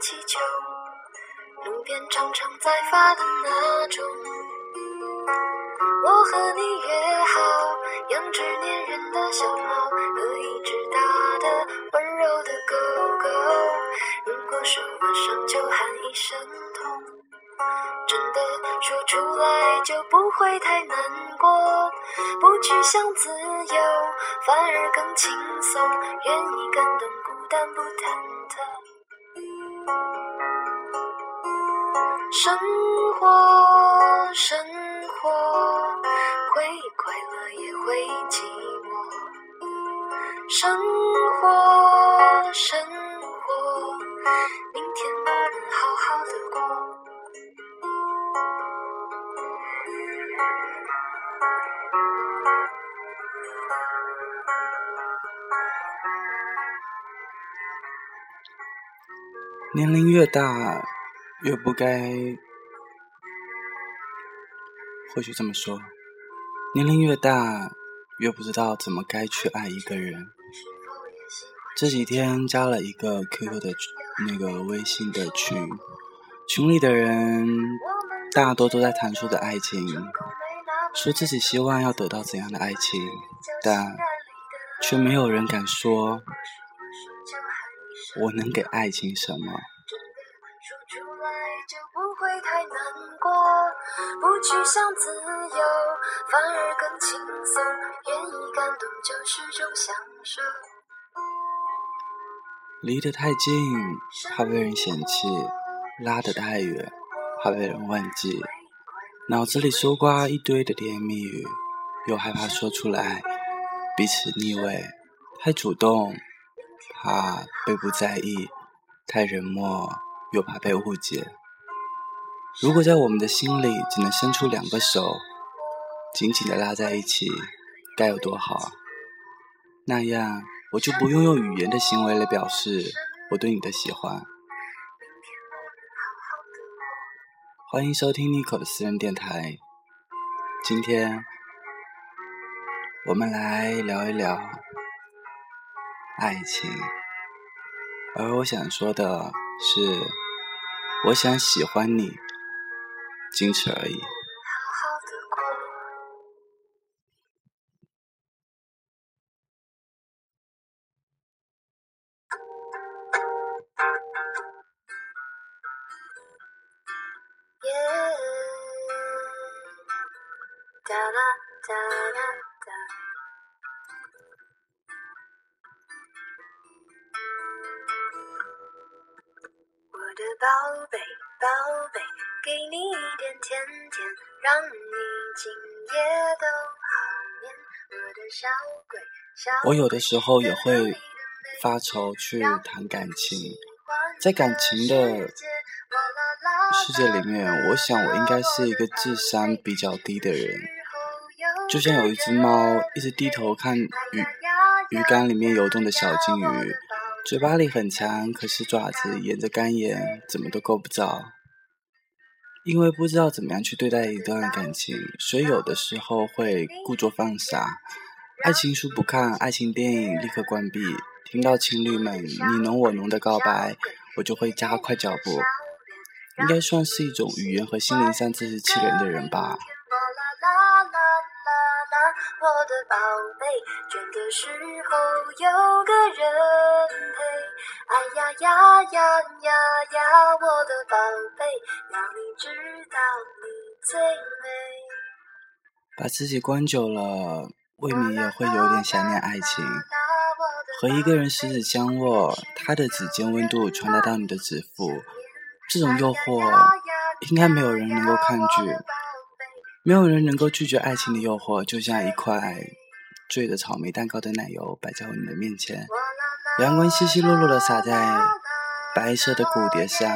气球，路边常常在发的那种。我和你约好，养只粘人的小猫和一只大的温柔的狗狗。如果受了伤，就喊一声痛。真的说出来就不会太难过，不去想自由，反而更轻松，愿意感动，孤单不忐忑。生活，生活，会快乐也会寂寞。生活，生活，明天我们好好的过。年龄越大，越不该，或许这么说，年龄越大，越不知道怎么该去爱一个人。这几天加了一个 QQ 的那个微信的群，群里的人大多都在谈述着爱情，说自己希望要得到怎样的爱情，但却没有人敢说。我能给爱情什么？去想自由，反而更轻松。愿意感动就是种享受。离得太近，怕被人嫌弃；拉得太远，怕被人忘记。脑子里搜刮一堆的甜言蜜语，又害怕说出来，彼此腻味。太主动。怕被不在意，太冷漠，又怕被误解。如果在我们的心里只能伸出两个手，紧紧的拉在一起，该有多好啊！那样，我就不用用语言的行为来表示我对你的喜欢。欢迎收听 Nico 的私人电台。今天，我们来聊一聊。爱情，而我想说的是，我想喜欢你，仅此而已。我的宝贝，宝贝，给你一点甜甜，让你今夜都好眠。我的小鬼，小我有的时候也会发愁去谈感情，在感情的世界里面，我想我应该是一个智商比较低的人。就像有一只猫一直低头看鱼鱼缸里面游动的小金鱼。嘴巴里很长，可是爪子沿着干眼怎么都够不着。因为不知道怎么样去对待一段感情，所以有的时候会故作放傻。爱情书不看，爱情电影立刻关闭。听到情侣们你侬我侬的告白，我就会加快脚步。应该算是一种语言和心灵上自欺欺人的人吧。我的宝贝，倦的时候有个人陪。哎呀呀呀呀呀，我的宝贝，要你知道你最美。把自己关久了，未免也会有点想念爱情。和一个人十指相握，他的指尖温度传达到你的指腹，这种诱惑，应该没有人能够抗拒。没有人能够拒绝爱情的诱惑，就像一块缀着草莓蛋糕的奶油摆在你的面前，阳光稀稀落落的洒在白色的骨碟上，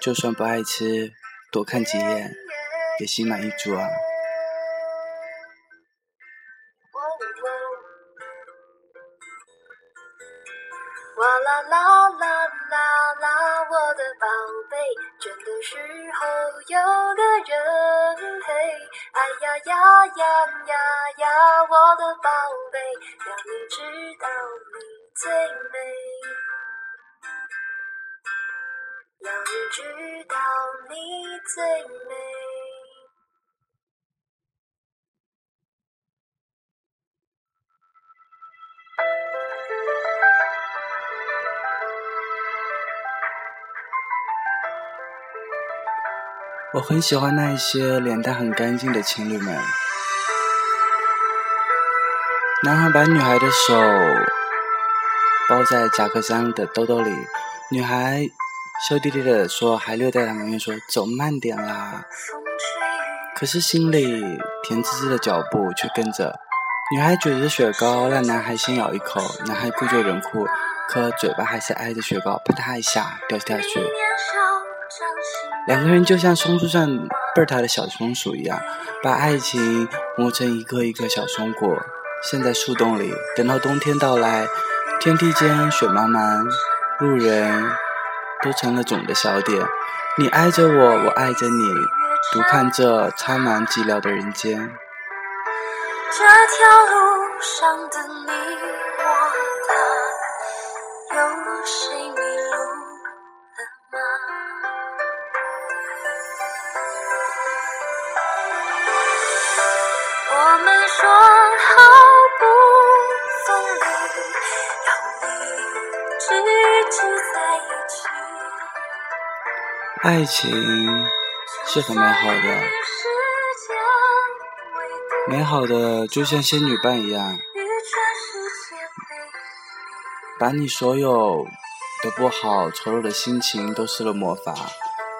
就算不爱吃，多看几眼也心满意足啊。哇啦啦啦啦啦我的宝贝倦的时候有个人陪哎呀呀呀呀呀我的宝贝要你知道你最美。要你知道你最美。我很喜欢那一些脸蛋很干净的情侣们。男孩把女孩的手包在夹克衫的兜兜里，女孩羞滴滴的说：“还留在他旁边说走慢点啦。”可是心里甜滋滋的脚步却跟着。女孩举着雪糕让男孩先咬一口，男孩故作忍酷，可嘴巴还是挨着雪糕，啪嗒一下掉下去。两个人就像松树上倍儿大的小松鼠一样，把爱情磨成一个一个小松果，陷在树洞里。等到冬天到来，天地间雪茫茫，路人都成了总的小点。你爱着我，我爱着你，独看这苍茫寂寥的人间。这条路上的你我们说好不分离，要一直只在一起。爱情是很美好的，美好的就像仙女棒一样，把你所有的不好、丑陋的心情都施了魔法，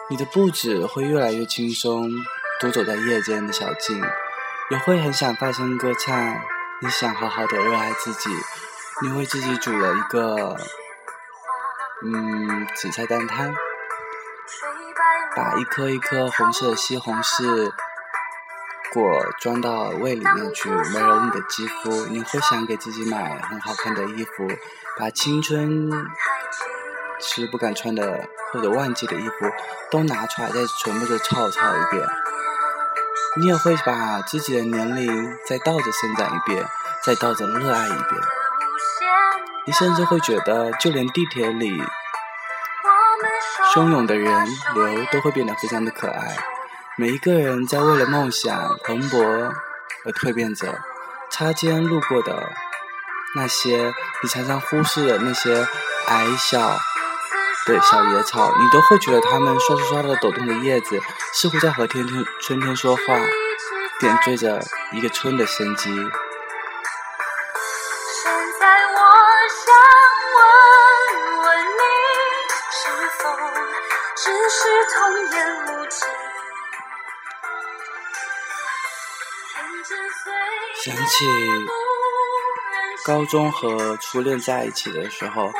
你的步子会越来越轻松，独走在夜间的小径。也会很想放声歌唱，你想好好的热爱自己，你为自己煮了一个，嗯，紫菜蛋汤，把一颗一颗红色西红柿果装到胃里面去，美容你的肌肤。你会想给自己买很好看的衣服，把青春是不敢穿的或者忘记的衣服都拿出来，再全部都抄抄一遍。你也会把自己的年龄再倒着生长一遍，再倒着热爱一遍。你甚至会觉得，就连地铁里汹涌的人流都会变得非常的可爱。每一个人在为了梦想蓬勃而蜕变着。擦肩路过的那些你常常忽视的那些矮小。的小野草，你都会觉得它们刷刷刷的抖动的叶子，似乎在和天天春天说话，点缀着一个春的生机。现在我想问问你，是否只是童言无忌？想起高中和初恋在一起的时候。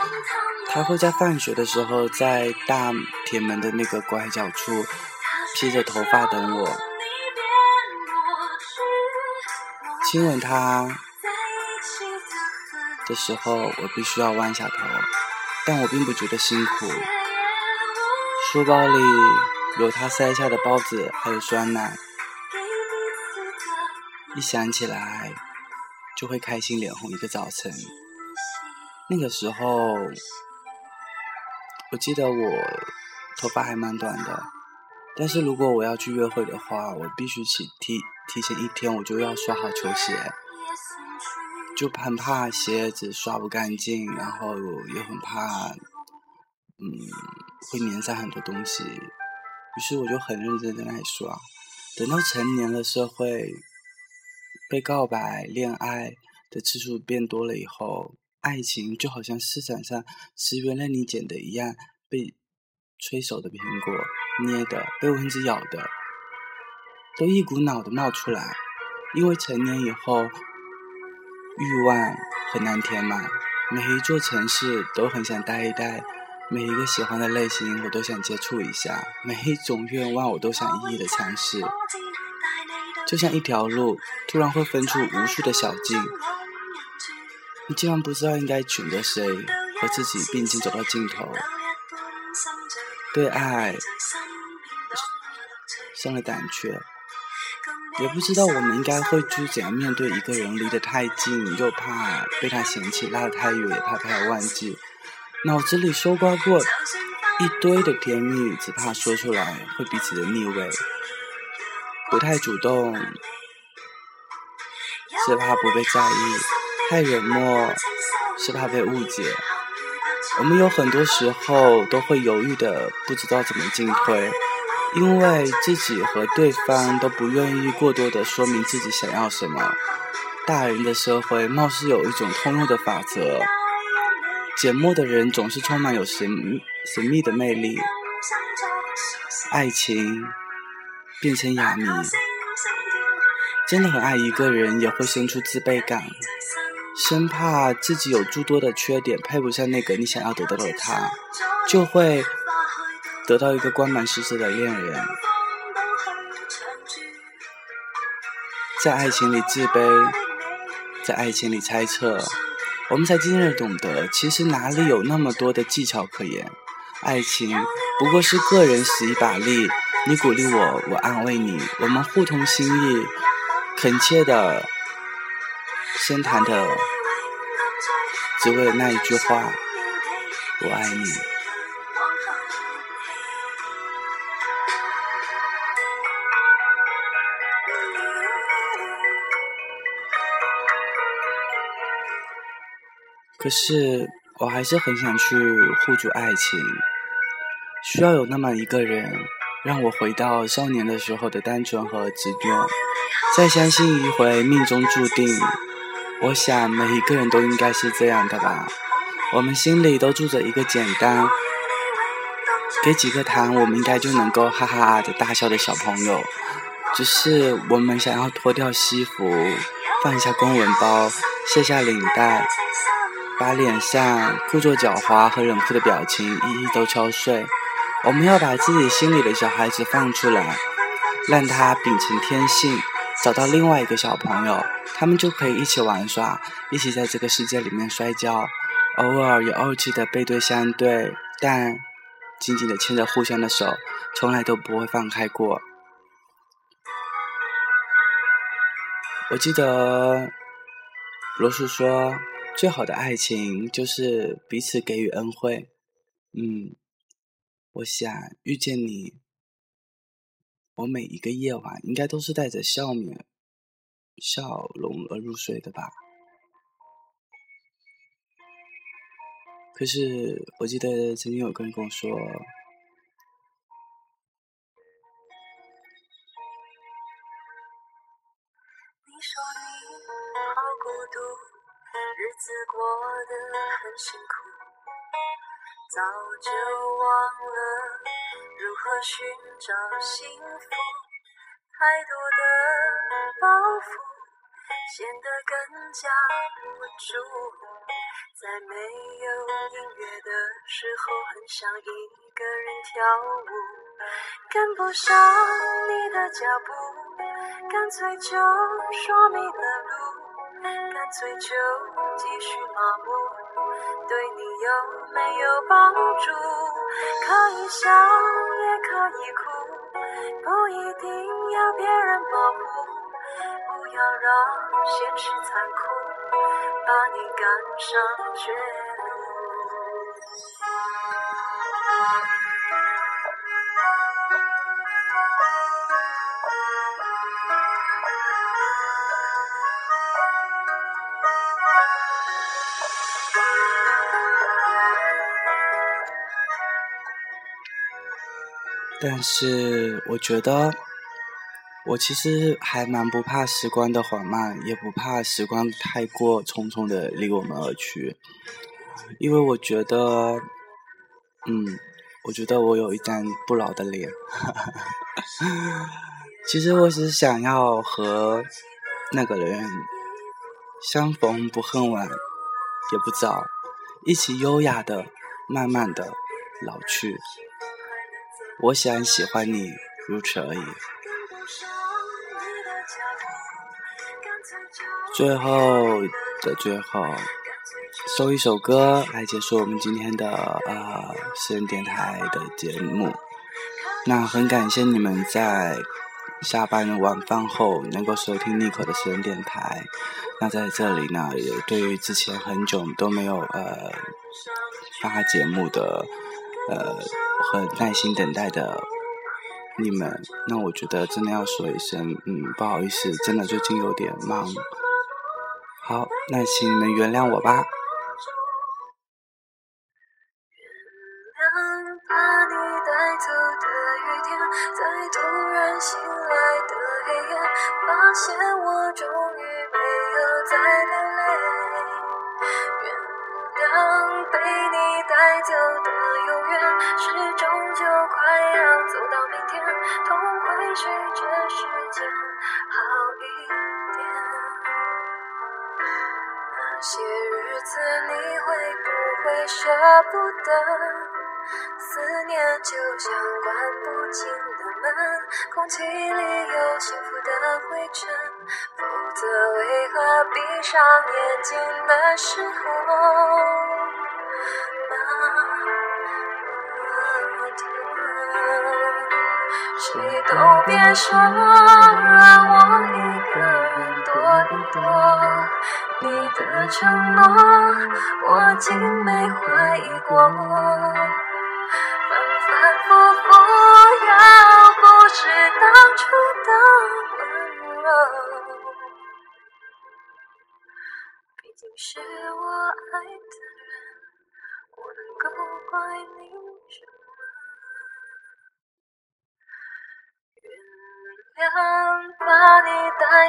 他会在放学的时候，在大铁门的那个拐角处，披着头发等我，亲吻他的时候，我必须要弯下头，但我并不觉得辛苦。书包里有他塞下的包子，还有酸奶，一想起来就会开心脸红一个早晨。那个时候。我记得我头发还蛮短的，但是如果我要去约会的话，我必须起提提前一天我就要刷好球鞋，就很怕鞋子刷不干净，然后也很怕，嗯，会粘上很多东西。于是我就很认真在那里刷。等到成年了，社会被告白、恋爱的次数变多了以后。爱情就好像市场上十元任你捡的一样，被催熟的苹果捏的，被蚊子咬的，都一股脑的冒出来。因为成年以后，欲望很难填满，每一座城市都很想待一待，每一个喜欢的类型我都想接触一下，每一种愿望我都想一一的尝试。就像一条路，突然会分出无数的小径。你竟然不知道应该选择谁和自己并肩走到尽头，对爱生了胆怯，也不知道我们应该会去怎样面对一个人离得太近，又怕被他嫌弃；拉得太远，怕被他忘记。脑子里搜刮过一堆的甜蜜，只怕说出来会彼此的腻味，不太主动，是怕不被在意；太冷漠，是怕被误解。我们有很多时候都会犹豫的，不知道怎么进退，因为自己和对方都不愿意过多的说明自己想要什么。大人的社会貌似有一种通用的法则：缄默的人总是充满有神神秘的魅力。爱情变成哑谜，真的很爱一个人，也会生出自卑感。生怕自己有诸多的缺点，配不上那个你想要得到的他，就会得到一个光芒四射的恋人。在爱情里自卑，在爱情里猜测，我们才渐渐懂得，其实哪里有那么多的技巧可言？爱情不过是个人使一把力，你鼓励我，我安慰你，我们互通心意，恳切的。深谈的，只为了那一句话，我爱你。可是，我还是很想去护住爱情，需要有那么一个人，让我回到少年的时候的单纯和执着，再相信一回命中注定。我想每一个人都应该是这样的吧，我们心里都住着一个简单，给几颗糖，我们应该就能够哈哈的大笑的小朋友。只是我们想要脱掉西服，放下公文包，卸下领带，把脸上故作狡猾和冷酷的表情一一都敲碎。我们要把自己心里的小孩子放出来，让他秉承天性。找到另外一个小朋友，他们就可以一起玩耍，一起在这个世界里面摔跤，偶尔有傲气的背对相对，但紧紧的牵着互相的手，从来都不会放开过。我记得罗叔说，最好的爱情就是彼此给予恩惠。嗯，我想遇见你。我每一个夜晚应该都是带着笑面、笑容而入睡的吧？可是我记得曾经有个人跟我说：“你说你好孤独，日子过得很辛苦，早就忘了。”如何寻找幸福？太多的包袱显得更加无助。在没有音乐的时候，很想一个人跳舞，跟不上你的脚步，干脆就说迷了路，干脆就继续麻木，对你有没有帮助？可以笑。也可以哭，不一定要别人保护，不要让现实残酷把你赶上绝但是我觉得，我其实还蛮不怕时光的缓慢，也不怕时光太过匆匆的离我们而去，因为我觉得，嗯，我觉得我有一张不老的脸。其实我只是想要和那个人相逢不恨晚，也不早，一起优雅的、慢慢的老去。我想喜欢你，如此而已。最后的最后，送一首歌来结束我们今天的呃私人电台的节目。那很感谢你们在下班晚饭后能够收听 Nico 的私人电台。那在这里呢，也对于之前很久都没有呃发节目的。呃很耐心等待的你们，那我觉得真的要说一声，嗯，不好意思，真的最近有点忙。好，那请你们原谅我吧。会舍不得，思念就像关不紧的门，空气里有幸福的灰尘，否则为何闭上眼睛的时候那么疼？谁都别说，让我一个人躲一躲。你的承诺，我竟没怀疑过。